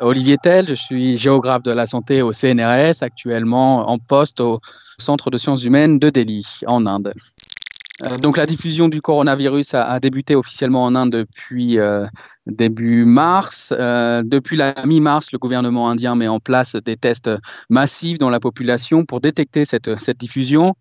Olivier Tell, je suis géographe de la santé au CNRS, actuellement en poste au Centre de sciences humaines de Delhi, en Inde. Euh, donc la diffusion du coronavirus a, débuté officiellement en Inde depuis euh, début mars. Euh, depuis la mi-mars, le gouvernement indien met en place des tests massifs dans la population pour détecter cette, diffusion.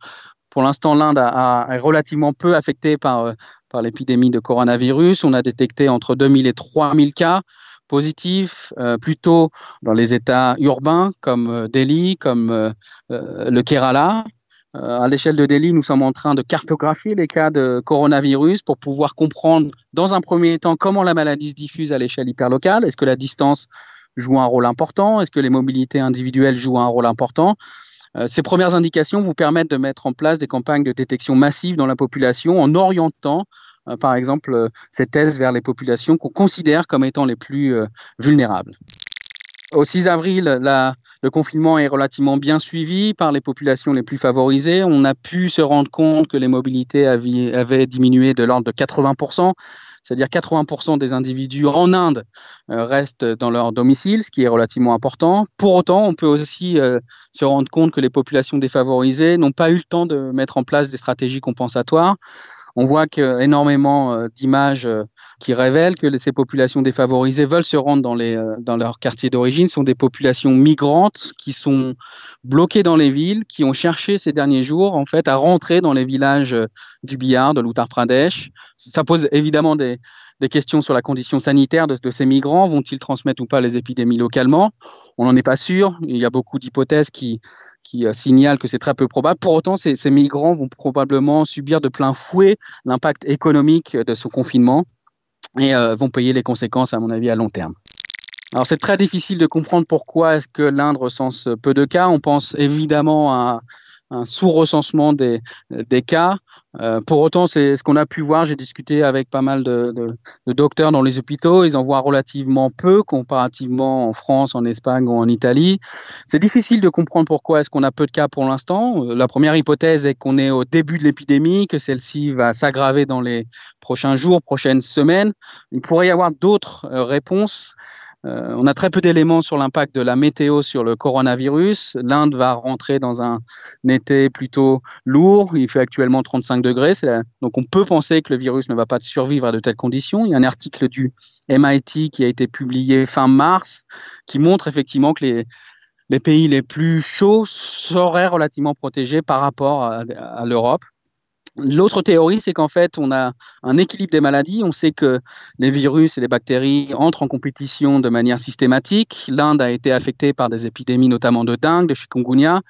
Pour l'instant, l'Inde est relativement peu affectée par, par l'épidémie de coronavirus. On a détecté entre 2000 et 3000 cas positifs, plutôt dans les États urbains comme Delhi, comme le Kerala. Euh, à l'échelle de Delhi, nous sommes en train de cartographier les cas de coronavirus pour pouvoir comprendre, dans un premier temps, comment la maladie se diffuse à l'échelle hyperlocale. Est-ce que la distance joue un rôle important? Est-ce que les mobilités individuelles jouent un rôle important? Euh, ces premières indications vous permettent de mettre en place des campagnes de détection massive dans la population en orientant, euh, par exemple, ces tests vers les populations qu'on considère comme étant les plus vulnérables. Au 6 avril, le confinement est relativement bien suivi par les populations les plus favorisées. On a pu se rendre compte que les mobilités avaient, diminué de l'ordre de 80%, c'est-à-dire 80% des individus en Inde euh, restent dans leur domicile, ce qui est relativement important. Pour autant, on peut aussi euh, se rendre compte que les populations défavorisées n'ont pas eu le temps de mettre en place des stratégies compensatoires. On voit qu'énormément euh, d'images euh, qui révèlent que ces populations défavorisées veulent se rendre dans, les, euh, dans leur quartier d'origine sont des populations migrantes qui sont bloquées dans les villes, qui ont cherché ces derniers jours en fait à rentrer dans les villages du Bihar, de l'Uttar Pradesh. Ça pose évidemment des, des questions sur la condition sanitaire de, ces migrants. Vont-ils transmettre ou pas les épidémies localement? On n'en est pas sûr. Il y a beaucoup d'hypothèses qui, euh, signalent que c'est très peu probable. Pour autant, ces, ces migrants vont probablement subir de plein fouet l'impact économique de ce confinement et euh, vont payer les conséquences, à mon avis, à long terme. Alors c'est très difficile de comprendre pourquoi est-ce que l'Inde recense peu de cas. On pense évidemment à un sous-recensement des, cas. Euh, pour autant, c'est ce qu'on a pu voir. J'ai discuté avec pas mal de, de, docteurs dans les hôpitaux. Ils en voient relativement peu comparativement en France, en Espagne ou en Italie. C'est difficile de comprendre pourquoi est-ce qu'on a peu de cas pour l'instant. Euh, la première hypothèse est qu'on est au début de l'épidémie, que celle-ci va s'aggraver dans les prochains jours, prochaines semaines. Il pourrait y avoir d'autres euh, réponses. Euh, on a très peu d'éléments sur l'impact de la météo sur le coronavirus. L'Inde va rentrer dans un été plutôt lourd. Il fait actuellement 35 degrés. Donc on peut penser que le virus ne va pas survivre à de telles conditions. Il y a un article du MIT qui a été publié fin mars qui montre effectivement que les, les pays les plus chauds seraient relativement protégés par rapport à l'Europe. L'autre théorie, c'est qu'en fait, on a un équilibre des maladies. On sait que les virus et les bactéries entrent en compétition de manière systématique. L'Inde a été affectée par des épidémies, notamment de dengue, de chikungunya,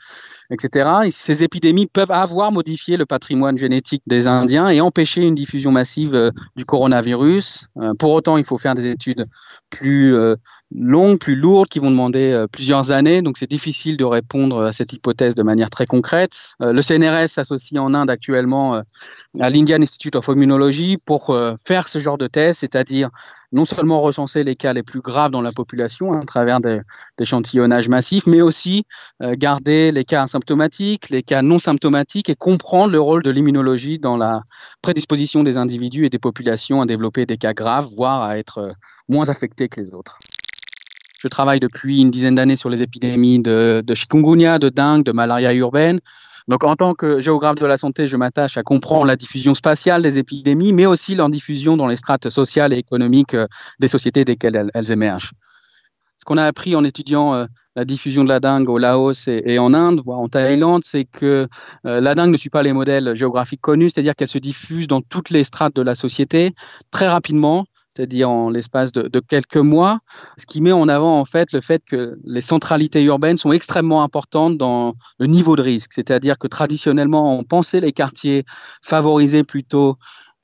etc. Et ces épidémies peuvent avoir modifié le patrimoine génétique des Indiens et empêcher une diffusion massive euh, du coronavirus. Euh, pour autant, il faut faire des études plus euh, longues, plus lourdes, qui vont demander plusieurs années. Donc c'est difficile de répondre à cette hypothèse de manière très concrète. Le CNRS s'associe en Inde actuellement à l'Indian Institute of Immunology pour faire ce genre de test, c'est-à-dire non seulement recenser les cas les plus graves dans la population à travers des, échantillonnages massifs, mais aussi garder les cas asymptomatiques, les cas non symptomatiques et comprendre le rôle de l'immunologie dans la prédisposition des individus et des populations à développer des cas graves, voire à être moins affectés que les autres. Je travaille depuis une dizaine d'années sur les épidémies de, de chikungunya, de dengue, de malaria urbaine. Donc, en tant que géographe de la santé, je m'attache à comprendre la diffusion spatiale des épidémies, mais aussi leur diffusion dans les strates sociales et économiques euh, des sociétés desquelles elles, émergent. Ce qu'on a appris en étudiant euh, la diffusion de la dengue au Laos et, en Inde, voire en Thaïlande, c'est que euh, la dengue ne suit pas les modèles géographiques connus, c'est-à-dire qu'elle se diffuse dans toutes les strates de la société très rapidement c'est-à-dire en l'espace de, quelques mois, ce qui met en avant en fait le fait que les centralités urbaines sont extrêmement importantes dans le niveau de risque, c'est-à-dire que traditionnellement on pensait les quartiers favorisés plutôt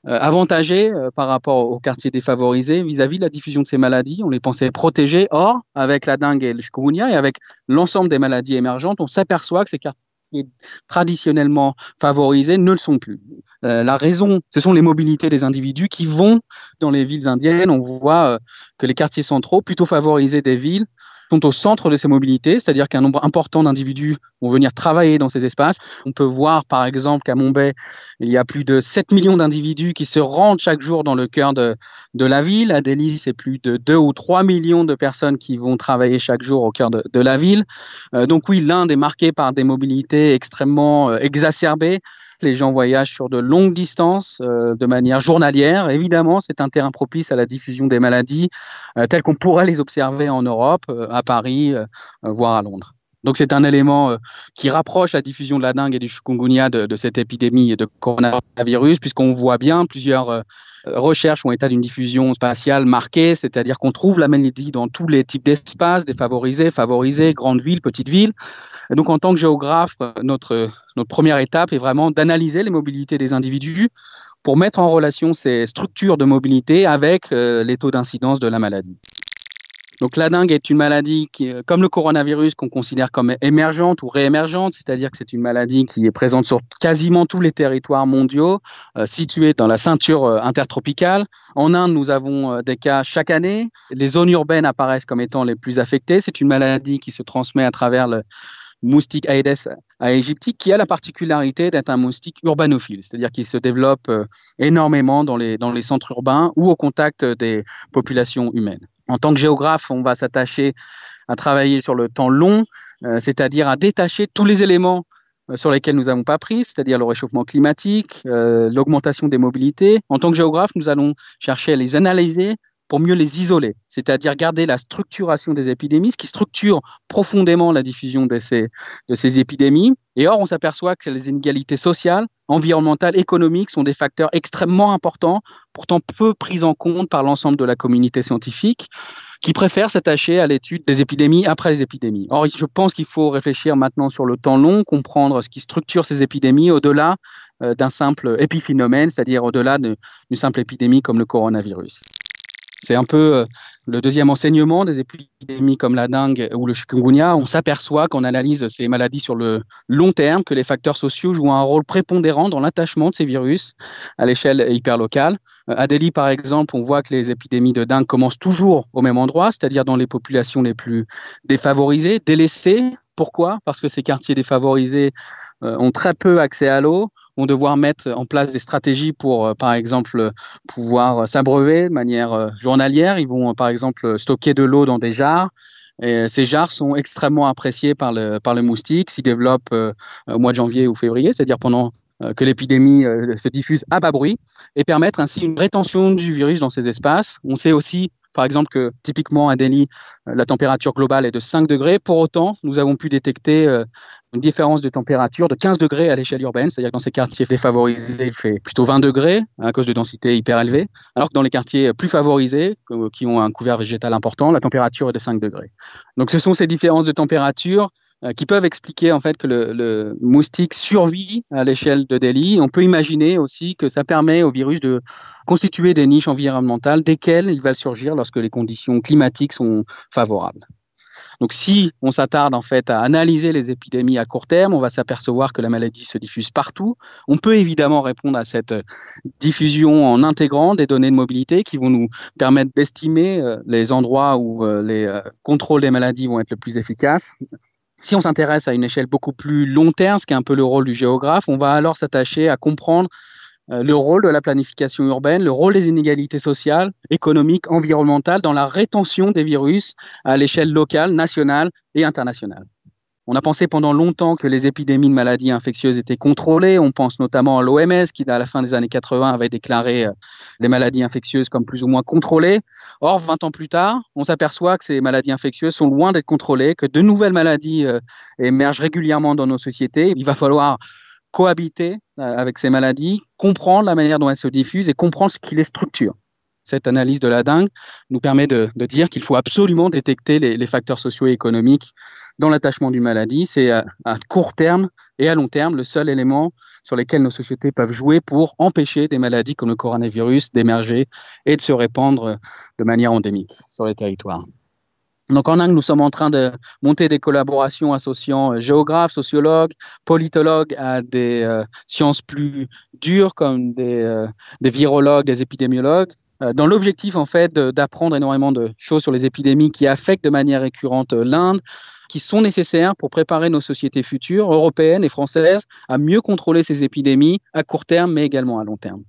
avantagés euh, par rapport aux quartiers défavorisés vis-à-vis de la diffusion de ces maladies. On les pensait protégés. Or, avec la dengue et le chikungunya et avec l'ensemble des maladies émergentes, on s'aperçoit que ces quartiers traditionnellement favorisés ne le sont plus. Euh, la raison, ce sont les mobilités des individus qui vont dans les villes indiennes. On voit euh, que les quartiers centraux, plutôt favorisés des villes, sont au centre de ces mobilités, c'est-à-dire qu'un nombre important d'individus vont venir travailler dans ces espaces. On peut voir par exemple qu'à Montbay, il y a plus de 7 millions d'individus qui se rendent chaque jour dans le cœur de, la ville. À Delhi, c'est plus de 2 ou 3 millions de personnes qui vont travailler chaque jour au cœur de, de la ville. Euh, donc oui, l'Inde est marquée par des mobilités extrêmement euh, exacerbées. Les gens voyagent sur de longues distances euh, de manière journalière. Évidemment, c'est un terrain propice à la diffusion des maladies euh, telles qu'on pourrait les observer en Europe, euh, à Paris, voire à Londres. Donc c'est un élément qui rapproche la diffusion de la dengue et du chikungunya de, cette épidémie de coronavirus, puisqu'on voit bien plusieurs recherches ont état d'une diffusion spatiale marquée, c'est-à-dire qu'on trouve la maladie dans tous les types d'espaces, défavorisés, favorisés, grandes villes, petites villes. Donc en tant que géographe, notre, notre première étape est vraiment d'analyser les mobilités des individus pour mettre en relation ces structures de mobilité avec euh, les taux d'incidence de la maladie. Donc la dengue est une maladie qui, comme le coronavirus, qu'on considère comme émergente ou réémergente, c'est-à-dire que c'est une maladie qui est présente sur quasiment tous les territoires mondiaux, euh, situés dans la ceinture euh, intertropicale. En Inde, nous avons euh, des cas chaque année. Les zones urbaines apparaissent comme étant les plus affectées. C'est une maladie qui se transmet à travers le moustique Aedes aegypti, qui a la particularité d'être un moustique urbanophile, c'est-à-dire qu'il se développe énormément dans les centres urbains ou au contact des populations humaines. En tant que géographe, on va s'attacher à travailler sur le temps long, euh, c'est-à-dire à détacher tous les éléments euh, sur lesquels nous n'avons pas pris, c'est-à-dire le réchauffement climatique, euh, l'augmentation des mobilités. En tant que géographe, nous allons chercher à les analyser pour mieux les isoler, c'est-à-dire garder la structuration des épidémies, ce qui structure profondément la diffusion de ces, épidémies. Et or, on s'aperçoit que les inégalités sociales, environnementales, économiques sont des facteurs extrêmement importants, pourtant peu pris en compte par l'ensemble de la communauté scientifique, qui préfère s'attacher à l'étude des épidémies après les épidémies. Or, je pense qu'il faut réfléchir maintenant sur le temps long, comprendre ce qui structure ces épidémies au-delà euh, d'un simple épiphénomène, c'est-à-dire au-delà d'une simple épidémie comme le coronavirus. C'est un peu euh, le deuxième enseignement des épidémies comme la dengue ou le chikungunya. On s'aperçoit qu'on analyse ces maladies sur le long terme que les facteurs sociaux jouent un rôle prépondérant dans l'attachement de ces virus à l'échelle hyperlocale. Euh, à Delhi, par exemple, on voit que les épidémies de dengue commencent toujours au même endroit, c'est-à-dire dans les populations les plus défavorisées, délaissées. Pourquoi? Parce que ces quartiers défavorisés euh, ont très peu accès à l'eau, vont devoir mettre en place des stratégies pour, euh, par exemple, pouvoir s'abreuver de manière euh, journalière. Ils vont, par exemple, stocker de l'eau dans des jarres. Et ces jarres sont extrêmement appréciées par le, par le moustique, s'y développent euh, au mois de janvier ou février, c'est-à-dire pendant que l'épidémie se diffuse à bas bruit, et permettre ainsi une rétention du virus dans ces espaces. On sait aussi par exemple que typiquement à Delhi, la température globale est de 5 degrés. Pour autant, nous avons pu détecter une différence de température de 15 degrés à l'échelle urbaine, c'est-à-dire que dans ces quartiers défavorisés, il fait plutôt 20 degrés à cause de densité hyper élevée, alors que dans les quartiers plus favorisés, qui ont un couvert végétal important, la température est de 5 degrés. Donc ce sont ces différences de température euh, qui peuvent expliquer en fait que le, moustique survit à l'échelle de Delhi. On peut imaginer aussi que ça permet au virus de constituer des niches environnementales desquelles il va surgir lorsque les conditions climatiques sont favorables. Donc si on s'attarde en fait à analyser les épidémies à court terme, on va s'apercevoir que la maladie se diffuse partout. On peut évidemment répondre à cette diffusion en intégrant des données de mobilité qui vont nous permettre d'estimer euh, les endroits où euh, les euh, contrôles des maladies vont être le plus efficaces. Si on s'intéresse à une échelle beaucoup plus long terme, ce qui est un peu le rôle du géographe, on va alors s'attacher à comprendre euh, le rôle de la planification urbaine, le rôle des inégalités sociales, économiques, environnementales dans la rétention des virus à l'échelle locale, nationale et internationale. On a pensé pendant longtemps que les épidémies de maladies infectieuses étaient contrôlées. On pense notamment à l'OMS qui, à la fin des années 80, avait déclaré euh, les maladies infectieuses comme plus ou moins contrôlées. Or, 20 ans plus tard, on s'aperçoit que ces maladies infectieuses sont loin d'être contrôlées, que de nouvelles maladies euh, émergent régulièrement dans nos sociétés. Il va falloir cohabiter euh, avec ces maladies, comprendre la manière dont elles se diffusent et comprendre ce qui les structure. Cette analyse de la dengue nous permet de, dire qu'il faut absolument détecter les, les facteurs socio-économiques dans l'attachement d'une maladie. C'est à, à, court terme et à long terme le seul élément sur lequel nos sociétés peuvent jouer pour empêcher des maladies comme le coronavirus d'émerger et de se répandre de manière endémique sur les territoires. Donc en Inde, nous sommes en train de monter des collaborations associant euh, géographes, sociologues, politologues à des euh, sciences plus dures comme des, euh, des, virologues, des épidémiologues. Dans l'objectif en fait d'apprendre énormément de choses sur les épidémies qui affectent de manière récurrente l'Inde, qui sont nécessaires pour préparer nos sociétés futures, européennes et françaises, à mieux contrôler ces épidémies à court terme mais également à long terme.